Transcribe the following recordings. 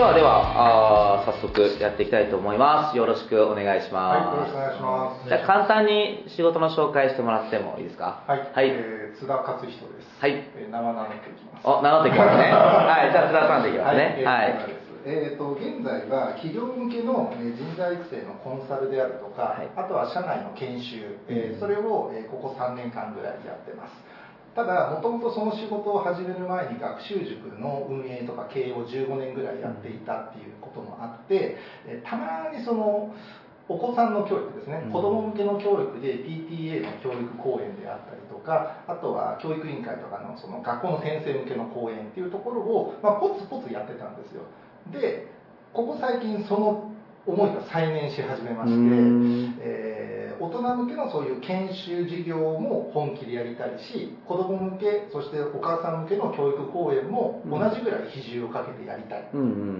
はい、ではでは、あー早速やっていきたいと思います。よろしくお願いします。はい、よろしくお願いします。じゃあ簡単に仕事の紹介してもらってもいいですか？はい、はい。えー津田勝人です。はいえー、名は名乗っていきます。お、名乗っていきますね。はい、じゃあ津田さんでいきますね。えーはい。そうですえー、と現在は企業向けのえー人材育成のコンサルであるとか、はいあとは社内の研修、えーそれを、えーここ3年間ぐらいやってますただもともとその仕事を始める前に学習塾の運営とか経営を15年ぐらいやっていたっていうこともあって、えーたまにそのお子さんの教育ですね、うん。子ども向けの教育で PTA の教育講演であったりとかあとは教育委員会とかのその学校の先生向けの講演っていうところを、まあ、ポツポツやってたんですよ。でここ最近その思いが再燃し始めまして、ん。えー大人向けのそういう研修事業も本気でやりたいし子ども向けそしてお母さん向けの教育講演も同じぐらい比重をかけてやりたい。っ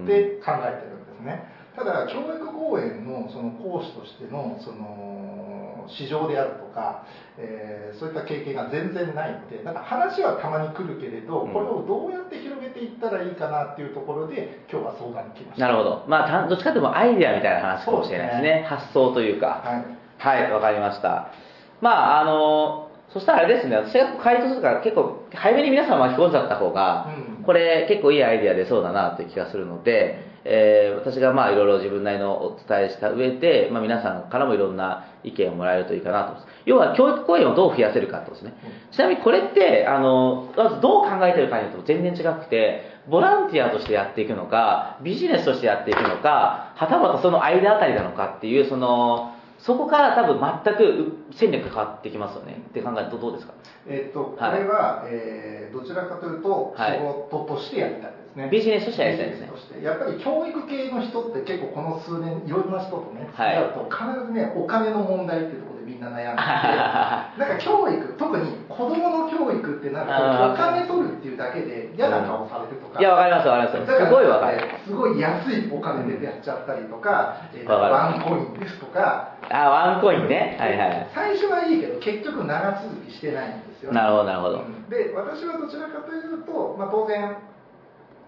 て考えてるんですね。ただ教育講演のその講師としてのその市場であるとか、えーそういった経験が全然ないのでなんか話はたまに来るけれど、うん。これをどうやって広げていったらいいかなっていうところで今日は相談に来ましたなるほど。まあた、どっちかというとアイデアみたいな話かもしれないですね。発想というか。はいはい、わかりました。まあ、あの、そしたらあれですね、私が回答するから結構早めに皆さん巻き込んじゃった方が、うんこれ結構いいアイデア出そうだなという気がするので、えー私がまあいろいろ自分なりのお伝えした上で、まあ、皆さんからもいろんな意見をもらえるといいかなと思います。要は教育講演をどう増やせるかとですね。ちなみにこれって、あの、まずどう考えてるかによっても全然違くて、ボランティアとしてやっていくのか、ビジネスとしてやっていくのか、はたまたその間あたりなのかっていう、その、そこから多分全く戦略が変わってきますよね。って考えるとどうですか？えっとこはい。れは、えーどちらかというとはい仕事としてやりたいですね、ビジネスとしてやりたいですね。やっぱり教育系の人って結構この数年いろんな人とね付きうと必ずねお金の問題っていうところでみんな悩んでて。なんか教育特に子供の教育ってなるとお金取るっていうだけで嫌な顔されるとか、いや、わかりますわかります。すごいわかる。すごい安いお金でやっちゃったりとか、えーワンコインですとか。あ、ワンコインね。はいはい。最初はいいけど結局長続きしてないんですよ。ねなるほどなるほど。うん。で私はどちらかというと、まあ、当然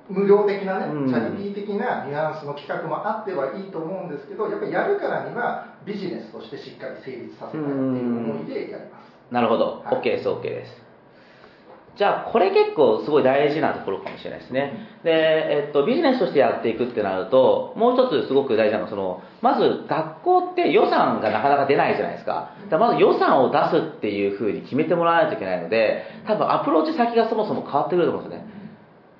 無料的なね、うん。チャリティー的なニュアンスの企画もあってはいいと思うんですけどやっぱりやるからにはビジネスとしてしっかり成立させたいっていう思いでやりますなるほど。はい OK です、OK です。じゃあ、これ結構すごい大事なところかもしれないですね。で、えっと、ビジネスとしてやっていくってなると、もう一つすごく大事なのは、その、まず学校って予算がなかなか出ないじゃないですか。だまず予算を出すっていうふうに決めてもらわないといけないので、多分アプローチ先がそもそも変わってくると思うんですよね。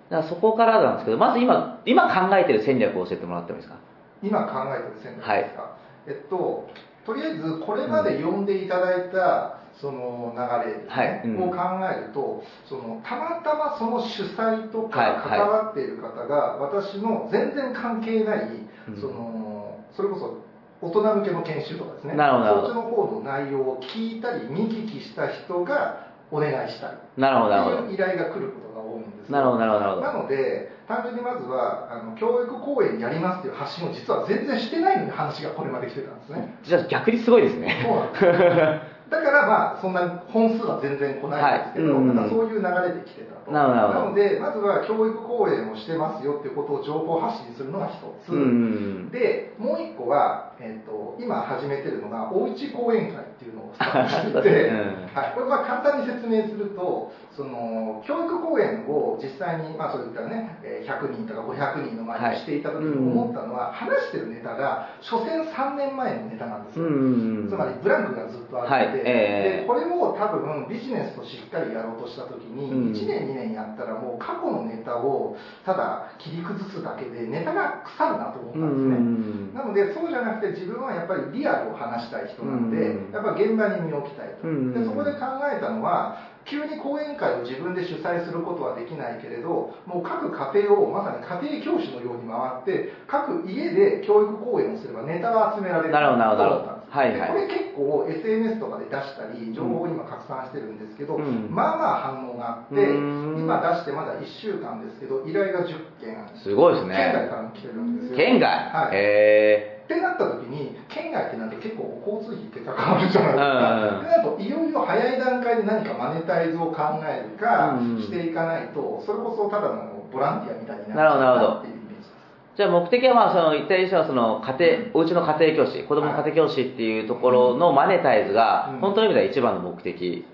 だからそこからなんですけど、まず今、今考えてる戦略を教えてもらってもいいですか？今考えてる戦略ですか、えっととりあえずこれまで読んでいただいたその流れはい。うん。を考えるとそのたまたまその主催とはい。か関わっている方が私の全然関係ない、うん。そのそれこそ大人向けの研修とかですね。なるほそっちの方の内容を聞いたり見聞きした人がお願いしたいなるほど、依頼が来ることが多いんですなるほど。なので単純にまずはあの教育講演やりますっていう発信を実は全然してないのに話がこれまで来てたんですね。じゃあ逆にすごいですね。そうなんです。よだからまあそんな本数は全然来ないんですけど、はい。うん。なんかそういう流れで来てたと。なるほど。なるほどのでまずは教育講演をしてますよっていうことを情報発信するのが一つ、うん。でもう一個は、えー、と今始めてるのがおうち講演会っていうのをスタートしてて、はい、これまあ簡単に説明するとその教育講演を実際に、まあ、そういったねえー100人とか500人の前にしていた時に思ったのは、話してるネタが所詮3年前のネタなんですよ、うん。つまりブランクがずっとあって、はい。えーでこれを多分ビジネスとしっかりやろうとした時に、うん。1年2年やったらもう過去のネタをただ切り崩すだけでネタが腐るなと思ったうんですね、ん。なのでそうじゃなくて自分はやっぱりリアルを話したい人なので、うん。やっぱ現場に身を置きたいと、うん。でそこで考えたのは急に講演会を自分で主催することはできないけれどもう各家庭をまさに家庭教師のように回って各家で教育講演をすればネタが集められるなるほどなるほど。と思ったんですはいはい。でこれ結構 SNS とかで出したり情報を今拡散してるんですけど、うん。まあまあ反応があってうん。今出してまだ1週間ですけど依頼が10件。すごいですね。県外からも来てるんですよ。県外？はい。へってなった時に県外ってなんて結構交通費って関わるじゃないですか、うん。といよいよ早い段階で何かマネタイズを考えるかうん。していかないとそれこそただのボランティアみたいになるほどなるほどっていうイメージです。じゃあ目的はまあその言った以上はその家庭、おうちの家庭教師、子供の家庭教師っていうところのマネタイズがうん。本当の意味では一番の目的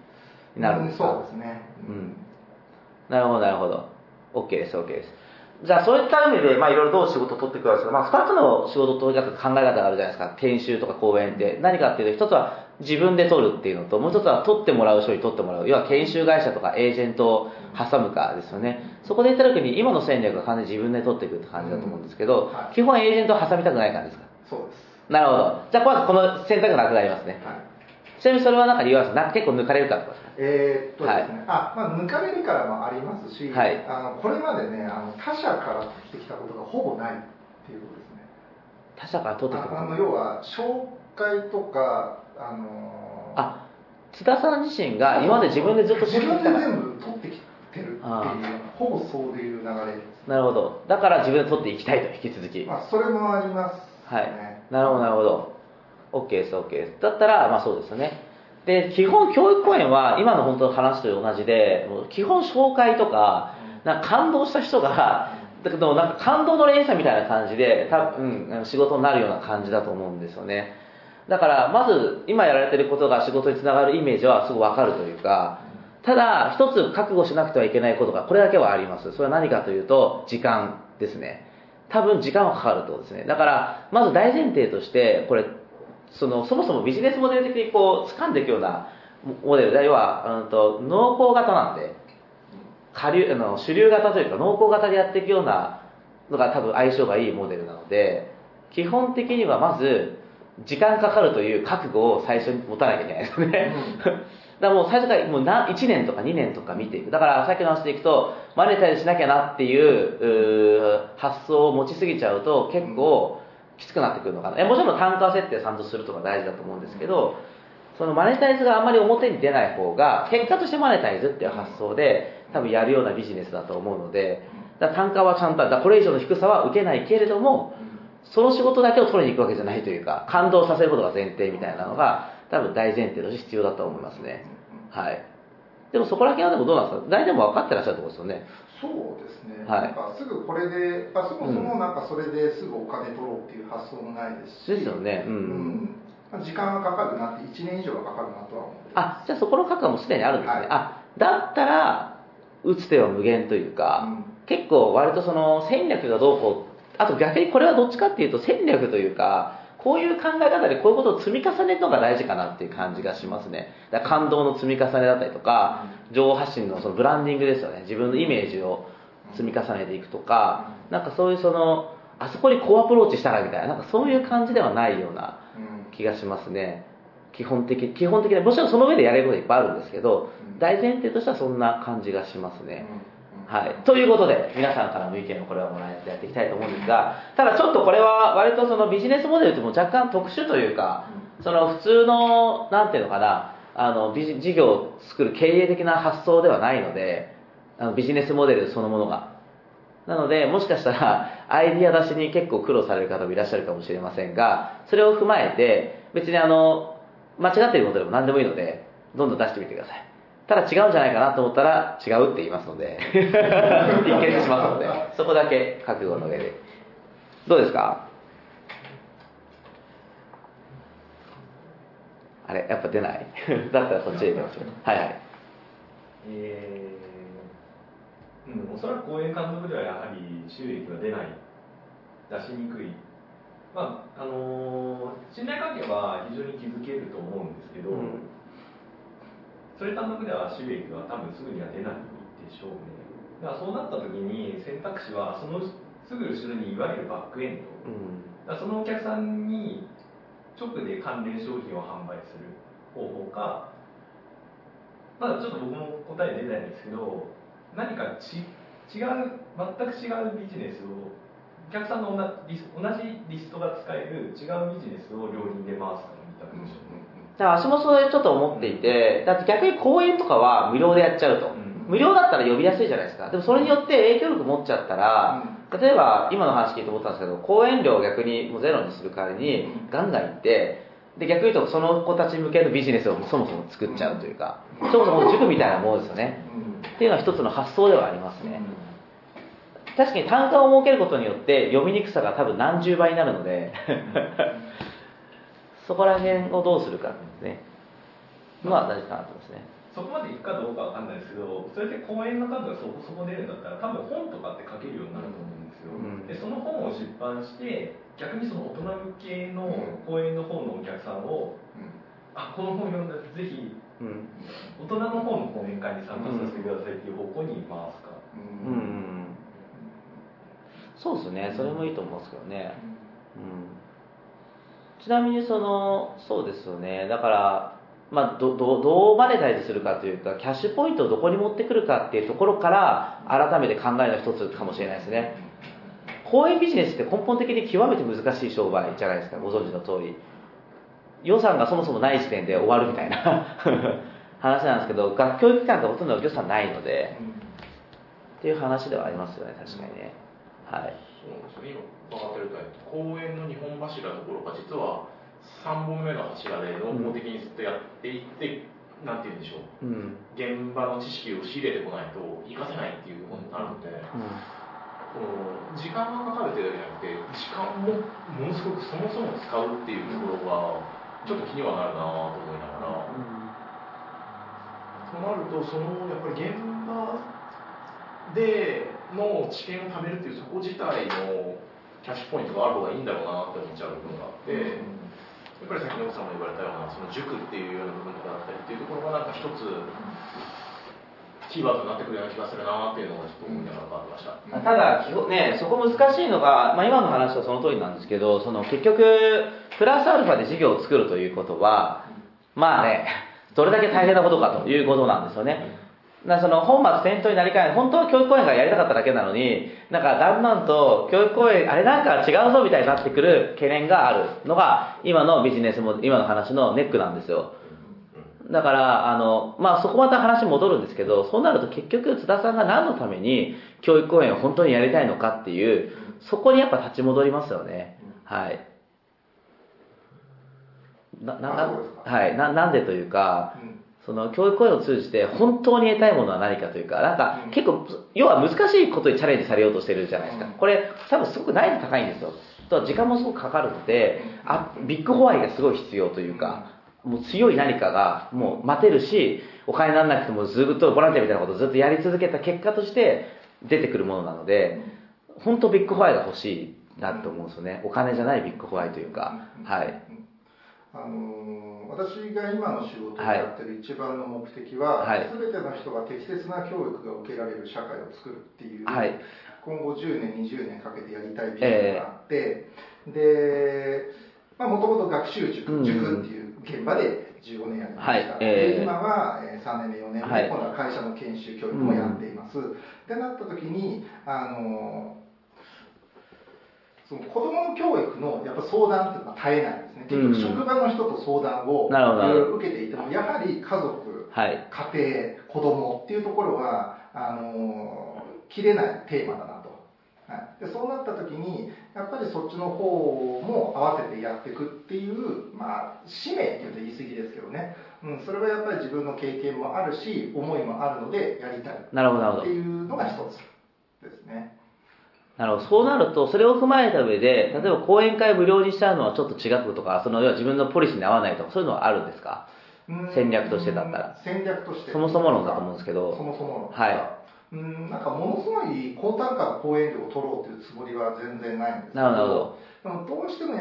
になるんですか、そうですね。うん。なるほど、なるほど。OK です、OK です。じゃあ、そういった意味で、まあ、いろいろどう仕事を取っていくかですけど、まあ、二つの仕事を取り方、考え方があるじゃないですか。研修とか講演って。何かっていうと、一つは自分で取るっていうのと、もう一つは取ってもらう人に取ってもらう。要は研修会社とかエージェントを挟むかですよね。そこで言った時に、今の戦略は完全に自分で取っていくって感じだと思うんですけど、うんはい基本エージェントを挟みたくない感じですか？そうです。なるほど。じゃあ、まずこの選択がなくなりますね。はい。ちなみにそれはなんか理由はな結構抜かれるからとかえーっとですね、あ、まあ、抜かれるからもありますし、はいあのこれまでねあの、他者から取ってきたことがほぼないっていうことですね。他者から取ってくるああの要は、紹介とか、あのあ、津田さん自身が今まで自分でずっと自分で全部取ってきてるっていうあほぼそういう流れです。なるほど。だから自分で取っていきたいと、引き続き。まあ、それもありますね。はい。なるほど、なるほど。OK です、OK です。だったら、まあそうですね。で、基本教育講演は今の本当の話と同じで、もう基本紹介とか、なんか感動した人が、だけどなんか感動の連鎖みたいな感じで、多分、うん仕事になるような感じだと思うんですよね。だから、まず、今やられてることが仕事につながるイメージはすぐわかるというか、ただ、一つ覚悟しなくてはいけないことが、これだけはあります。それは何かというと、時間ですね。多分時間はかかるってことですね。だから、まず大前提として、これ、その、そもそもビジネスモデル的にこう、掴んでいくようなモデルで、要は、うんと、濃厚型なんで、下流、あの、主流型というか、濃厚型でやっていくようなのが多分相性がいいモデルなので、基本的にはまず、時間かかるという覚悟を最初に持たなきゃいけないですよね。だからもう最初からもうな1年とか2年とか見ていく。だからさっきの話でいくと、マネタイズしなきゃなっていう発想を持ちすぎちゃうと結構きつくなってくるのかな。もちろん単価設定ちゃんとするとか大事だと思うんですけど、そのマネタイズがあんまり表に出ない方が、結果としてマネタイズっていう発想で多分やるようなビジネスだと思うので、だ単価はちゃんと、だこれ以上の低さは受けないけれども、その仕事だけを取りに行くわけじゃないというか、感動させることが前提みたいなのが、多分大前提として必要だと思いますね。はい。でもそこら辺はでもどうなんですか？大体も分かってらっしゃるところですよね。そうですね、はい。なんかすぐこれで、あそもそもなんかそれですぐお金取ろうっていう発想もないですし、ですよね。う。うん。んまあ時間がかかるなって、1年以上はかかるなとは思ってあ、じゃあそこの覚悟もすでにあるんですね。はい。あ、だったら、打つ手は無限というか、結構割とその戦略がどうこう、あと逆にこれはどっちかっていうと戦略というか、こういう考え方でこういうことを積み重ねるのが大事かなっていう感じがしますね。だから感動の積み重ねだったりとか、情報発信のそのブランディングですよね。自分のイメージを積み重ねていくとか、なんかそういうその、あそこにこうアプローチしたらみたいな、なんかそういう感じではないようなうん気がしますね。基本的、基本的に、もちろんその上でやれることいっぱいあるんですけど、うん大前提としてはそんな感じがしますね。うんはい。ということで、皆さんからの意見をこれはもらえてやっていきたいと思うんですが、ただちょっとこれは割とそのビジネスモデルとも若干特殊というか、その普通の、なんていうのかな、あの、ビジ事業を作る経営的な発想ではないので、あのビジネスモデルそのものが。なので、もしかしたら、アイディア出しに結構苦労される方もいらっしゃるかもしれませんが、それを踏まえて、別にあの、間違っていることでも何でもいいので、どんどん出してみてください。ただ違うんじゃないかなと思ったら、違うって言いますので、一見しますので、そこだけ覚悟の上で。どうですか？あれ、やっぱ出ない？だったらそっちでいきましょう。はいはい。えーうん、おそらく講演監督ではやはり収益は出ない、出しにくい、まああのー信頼関係は非常に築けると思うんですけど、うんそれ単独では収益は多分すぐには出ないでしょうね。だからそうなった時に選択肢はそのすぐ後ろにいわゆるバックエンド、うんそのお客さんに直で関連商品を販売する方法か、まだちょっと僕も答え出ないんですけど、何かち違う、全く違うビジネスを、お客さんの同じリストが使える違うビジネスを両輪で回すかの二択でしょうね。だから私もそれちょっと思っていて、だって逆に講演とかは無料でやっちゃうと。うん無料だったら呼びやすいじゃないですか。でもそれによって影響力持っちゃったら、例えば今の話聞いて思ったんですけど、講演料を逆にもうゼロにする代わりにガンガン行って、で逆に言うとその子たち向けのビジネスをそもそも作っちゃうというか、そもそも塾みたいなものですよね。っていうのは一つの発想ではありますね。確かに単価を設けることによって読みにくさが多分何十倍になるのでそこら辺をどうするかですね。まあ大事かなと思いますね。そこまでいくかどうかわかんないですけどそれで講演の数がそこそこ出るんだったら多分本とかって書けるようになると思うんですよ、うん。でその本を出版して逆にその大人向けの講演の方のお客さんを、あこの本読んだらぜひうん。大人の方の講演会に参加させてくださいっていう方向に回すか、うん。うん。うんそうですね。それもいいと思うんですけどね。うんちなみにそのそうですよね。だからまあ、どどどうマネタイズするかというかキャッシュポイントをどこに持ってくるかっていうところから改めて考えの一つかもしれないですね。公園ビジネスって根本的に極めて難しい商売じゃないですか。ご存知の通り。予算がそもそもない時点で終わるみたいな 話なんですけど学教育機関ってほとんど予算ないのでっていう話ではありますよね確かにね。はいそうですね今分かってると公園の2本柱のところが実は3本目の柱で濃厚的にずっとやっていって、なんて言うんでしょう。うん現場の知識を仕入れてこないと活かせないっていうことになるので、この時間がかかるってだけじゃなくて時間もものすごくそもそも使うっていうところがちょっと気にはなるなと思いながら、となるとそのやっぱり現場での知見を貯めるっていうそこ自体のキャッシュポイントがある方がいいんだろうなって思っちゃう部分があって、やっぱりさっきの奥さんも言われたようなその塾っていうような部分とかだったりっていうところがなんか一つキーワードになってくるような気がするなっていうのをちょっと思いながら変わってました。ただ基本ね、そこ難しいのが、まあ、今の話はその通りなんですけどその結局プラスアルファで事業を作るということはまあねどれだけ大変なことかということなんですよねだからその本末転倒になりかね本当は教育講演がやりたかっただけなのになんかだんだんと教育講演あれなんか違うぞみたいになってくる懸念があるのが今のビジネスも今の話のネックなんですよだから、あの、まあ、そこまた話戻るんですけど、そうなると結局津田さんが何のために教育講演を本当にやりたいのかっていう、そこにやっぱ立ち戻りますよね。はい。な、な、はい。な、なんでというか、うんその教育講演を通じて本当に得たいものは何かというか、なんかうん結構、要は難しいことにチャレンジされようとしてるじゃないですかうん。これ、多分すごく難易度高いんですよ。と時間もすごくかかるので、あ、ビッグホワイがすごい必要というか、もう強い何かがもう待てるし、お金にならなくてもずっとボランティアみたいなことをずっとやり続けた結果として出てくるものなので、本当ビッグホワイが欲しいなと思うんですよね。お金じゃないビッグホワイというか、はい。あのー私が今の仕事をやってる一番の目的は、はい。全ての人が適切な教育が受けられる社会を作るっていう、はい。今後10年20年かけてやりたいビジョンがあって、でもともと学習塾、うん。塾っていう現場で15年やりました、はい。えーで今はえー3年目4年目、はい。今度は会社の研修教育もやっています、ってなった時にあのーその子供の教育のやっぱ相談っていうのは絶えないんですね結局職場の人と相談をいろいろ受けていてもやはり家族はい。家庭子供っていうところはあの切れないテーマだなと、はい、でそうなった時にやっぱりそっちの方も合わせてやっていくっていうまあ使命っていうと言い過ぎですけどね、うん、それはやっぱり自分の経験もあるし思いもあるのでやりたいって。いうのが一つですねなるほど。そうなると、それを踏まえた上で、例えば講演会無料にしちゃうのはちょっと違うとか、その要は自分のポリシーに合わないとか、そういうのはあるんですか？うん。戦略としてだったら。戦略として。そもそも論だと思うんですけど。そもそも論はい。うんなんかものすごい高単価の講演料を取ろうというつもりは全然ないんですけなるほどでもど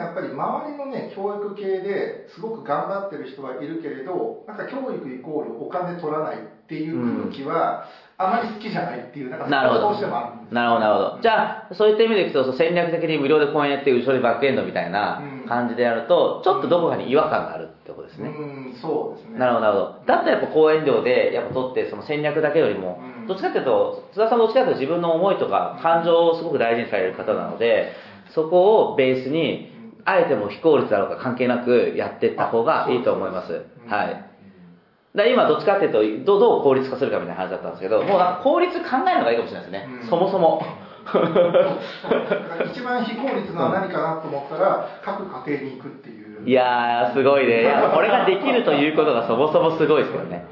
やっぱり周りのね教育系ですごく頑張ってる人はいるけれどなんか教育イコールお金取らないっていう空気はあまり好きじゃないっていうなんかなるほどどうしてもあるんですなるほど、なるほど。じゃあ、そういった意味でいくと、戦略的に無料で講演やって、後ろにバックエンドみたいなうん感じでやると、ちょっとどこかに違和感があるってことですね。うんそうですねなるほど、なるほど。だったらやっぱ講演料で、やっぱ取って、その戦略だけよりもう、んどっちかっていうと、津田さんどっちかというと自分の思いとか感情をすごく大事にされる方なので、そこをベースに、あえても非効率だろうか関係なくやっていった方がいいと思います。うんはい。だ今どっちかっていうとどう、どう効率化するかみたいな話だったんですけど、もうなんか効率考えるのがいいかもしれないですね。うんそもそも。一番非効率なのは何かなと思ったら各家庭に行くっていういやー、すごいね。これができるということがそもそもすごいですよね。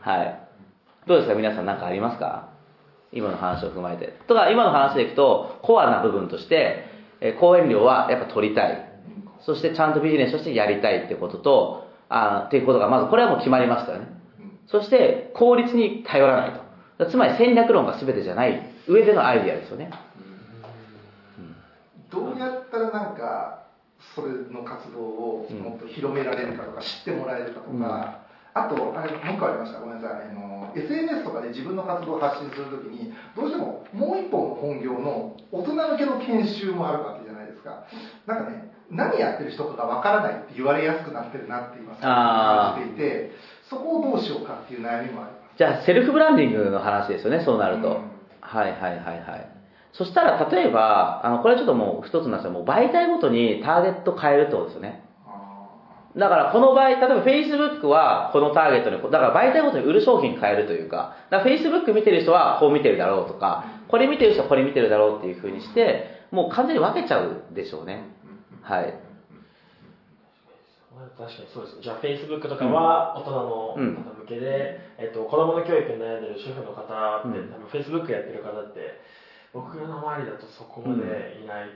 はい。どうですか？皆さん何かありますか？今の話を踏まえて。とか、今の話でいくと、コアな部分として、えー講演料はやっぱ取りたい。そしてちゃんとビジネスとしてやりたいってことと、あーっていうことが、まずこれはもう決まりましたよね。そして、効率に頼らないと。つまり戦略論が全てじゃない。上でのアイディアですよね。どうやったらなんかそれの活動をもっと広められるかとか、知ってもらえるかとか、あとあれもう一個ありました。ごめんなさい。あの SNS とかで自分の活動を発信するときにどうしてももう一本の本業の大人向けの研修もあるわけじゃないですか。なんかね何やってる人とかわからないって言われやすくなってるなって今感じていてそこをどうしようかっていう悩みもありますじゃあ、セルフブランディングの話ですよね、そうなると。うんはいはいはいはい。そしたら、例えば、あの、これちょっともう一つなんですよ。もう媒体ごとにターゲット変えるってことですよね。あだからこの場合、例えば Facebook はこのターゲットに、だから媒体ごとに売る商品変えるというか、だから Facebook 見てる人はこう見てるだろうとか、これ見てる人はこれ見てるだろうっていう風にして、もう完全に分けちゃうでしょうね。はい。確かにそうですじゃあ Facebook とかは大人の方うん向けで、えっと、子供の教育に悩んでる主婦の方って、うん。多分 Facebook やってる方って僕の周りだとそこまでいない、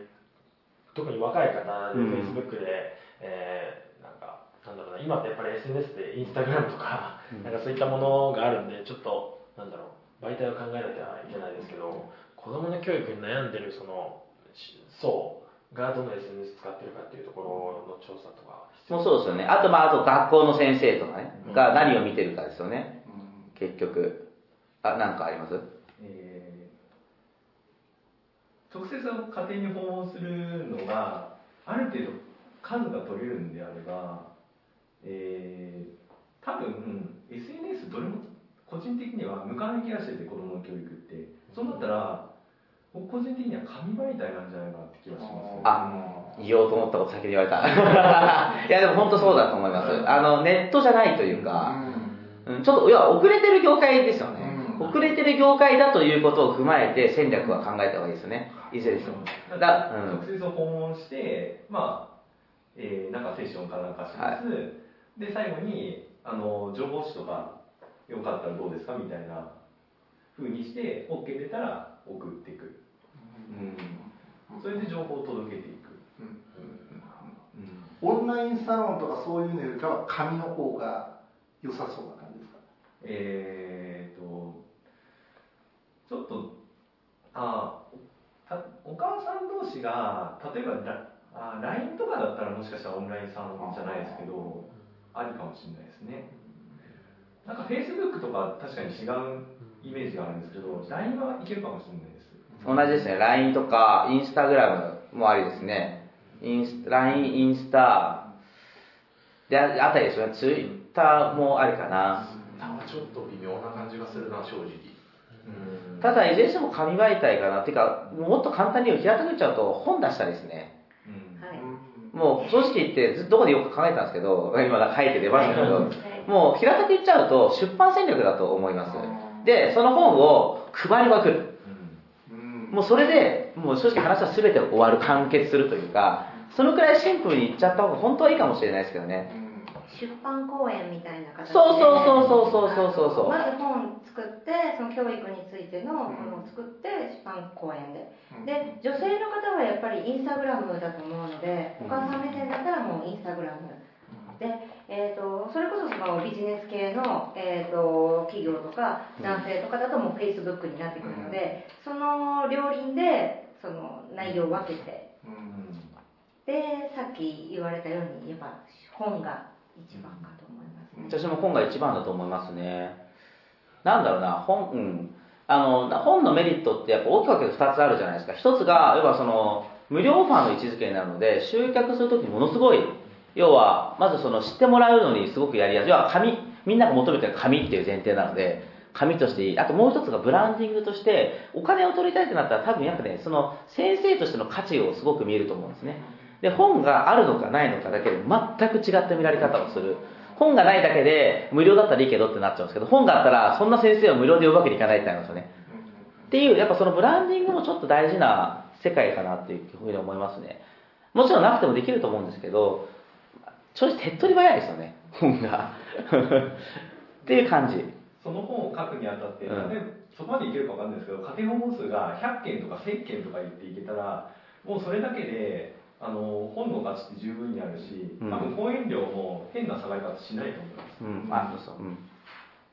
特に若い方でうん。Facebook で、えーなんかなんだろうな今ってやっぱり SNS で Instagram とか、うん。なんかそういったものがあるんでちょっとなんだろう媒体を考えなきゃいけないですけど子供の教育に悩んでるそのし層がどの SNS 使ってるかっていうところの調査とかもうそうですよね。あと、まあ、あと学校の先生とかね、うんが何を見てるかですよね。ーうん結局。あ、なんかあります？えー直接家庭に訪問するのがある程度数が取れるんであれば、えー多分 SNS どれも個人的には向かない気がしてて子供の教育ってそうなったら僕個人的には紙媒体なんじゃないかなって気がしますあ言おうと思ったこと先に言われた。いや、でも本当そうだと思います。あの、ネットじゃないというか、うんちょっと、いや、遅れてる業界ですよね。うん遅れてる業界だということを踏まえて戦略は考えた方がいいですよね。いずれにしても。だだ直接訪問して、まあ、えーなんかセッションかなんかします、で、最後に、あの、情報誌とか、よかったらどうですかみたいな風にして、OK 出たら送っていく。うん。それで情報を届けていく。うん。うん。オンラインサロンとかそういうのよりかは紙の方が良さそうな感じですかえーと、ちょっと、あたお母さん。同士が、例えばラあ LINE とかだったらもしかしたらオンラインサロンじゃないですけど、ありかもしれないですね。なん。か Facebook とか確かに違うイメージがあるん。ですけど、LINE はいけるかもしれない。同じですね。LINE とか、インスタグラムもありですね。インス LINE、インスタ、で、ああたりですよね。ツイッターもありかな。なんかちょっと微妙な感じがするな正直うんただ、いずれにしても紙媒体かな。っていうか、もっと簡単に言う平たく言っちゃうと、本出したりですね。うもう、正直言って、ずっとどこでよく考えたんですけど、今書いて出ましたけど、はいもう平たく言っちゃうと、出版戦略だと思います。で、その本を配りまくる。もうそれでもう正直話は全て終わる完結するというかそのくらいシンプルにいっちゃった方が本当はいいかもしれないですけどね、出版公演みたいな形でそうそうそうそうそうそうそうまず本作ってその教育についての本を作って出版公演で、で女性の方はやっぱりインスタグラムだと思うので、お母さん目線だったらもうインスタグラム。でえー、とそれこそそのビジネス系の、えー、と企業とか男性とかだともうフェイスブックになってくるのでその両輪でその内容を分けてでさっき言われたようにやっぱ本が一番かと思いますね。私も本が一番だと思いますね。なんだろうな、本、うん。あの、な本のメリットってやっぱ大きく分けて二つあるじゃないですか。一つが、要はその、無料オファーの位置づけになるので、集客するときにものすごい、要は、まずその知ってもらうのにすごくやりやすい。要は紙、みんなが求めてる紙っていう前提なので、紙としていい。あともう一つがブランディングとして、お金を取りたいってなったら多分やっぱね、その先生としての価値をすごく見えると思うんですね。で、本があるのかないのかだけで全く違った見られ方をする。本がないだけで無料だったらいいけどってなっちゃうんですけど、本があったらそんな先生を無料で呼ぶわけにいかないってなりますよね。っていう、やっぱそのブランディングもちょっと大事な世界かなっていうふうに思いますね。もちろんなくてもできると思うんですけど、正直手っ取り早いですよね、本が。っていう感じ。その本を書くにあたって、うんそこまでいけるかわかんないですけど家庭訪問数が100件とか1000件とか言っていけたらもうそれだけであの本の価値って十分にあるし多分講演料も変な下がり方しないと思います、うん、あ、そうそう。うん。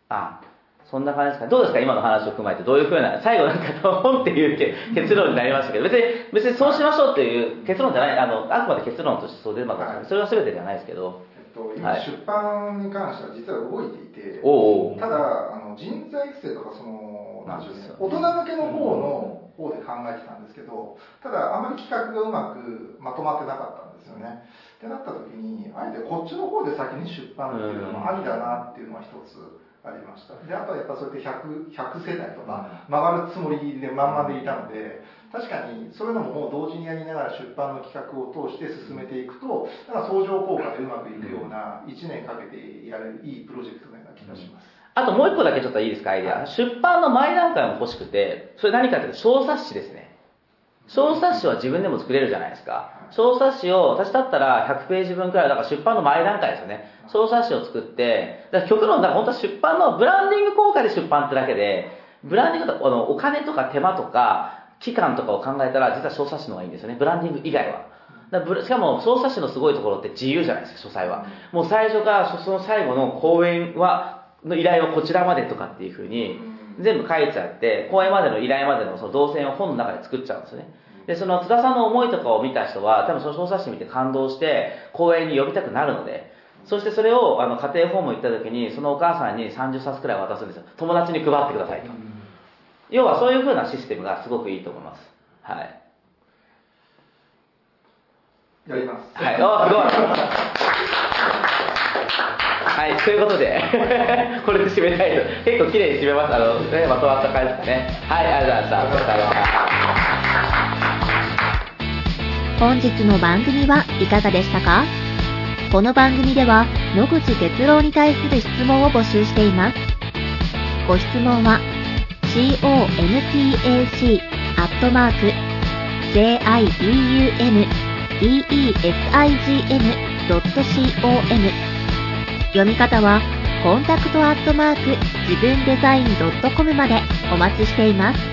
あ、そんな感じですか？どうですか？今の話を踏まえて、どういうふうな、最後なんか、本っていうけ結論になりましたけど、別に、別にそうしましょうっていう結論じゃない、あの、あくまで結論としてそう出ますかそれは全てではないですけど、えっと、今、はい。出版に関しては実は動いていて、おうおう。ただあの人材育成とかそのなんでしょうね。大人向けの方の方で考えてたんですけどただあまり企画がうまくまとまってなかったんですよね。ってなった時にあえてこっちの方で先に出版っていうのもありだなっていうのは一つありましたであとはやっぱそれで 100, 100世代とか回るつもりで満々でいたので確かにそういうのももう同時にやりながら出版の企画を通して進めていくとなんか相乗効果でうまくいくような1年かけてやれるいいプロジェクトのような気がしますあともう一個だけちょっといいですか、アイデア。出版の前段階も欲しくて、それ何かっていうと小冊子ですね。小冊子は自分でも作れるじゃないですか。小冊子を、私だったら100ページ分くらい、だから出版の前段階ですよね。小冊子を作って、だから極論、だから本当は出版のブランディング効果で出版ってだけで、ブランディングとあのお金とか手間とか、期間とかを考えたら、実は小冊子の方がいいんですよね。ブランディング以外は。しかも小冊子のすごいところって自由じゃないですか、書斎は。もう最初からその最後の講演は、の依頼はこちらまでとかっていうふうに、全部書いちゃって、講演までの依頼までのその動線を本の中で作っちゃうんですよね。で、その津田さんの思いとかを見た人は、多分その小冊子見て感動して、講演に呼びたくなるので、そしてそれをあの家庭訪問行った時に、そのお母さんに30冊くらい渡すんですよ。友達に配ってくださいと。要はそういう風なシステムがすごくいいと思います。はい。やりますはい、おすごい。はい、ということで、これで締めたいと。結構綺麗に締めます。あの、ね、まとまった感じですかね。はい、ありがとうございました。本日の番組はいかがでしたか？この番組では野口哲郎に対する質問を募集しています。ご質問は contac.jiundeesign.com 読み方はコンタクトアットマーク自分デザイン .com までお待ちしています。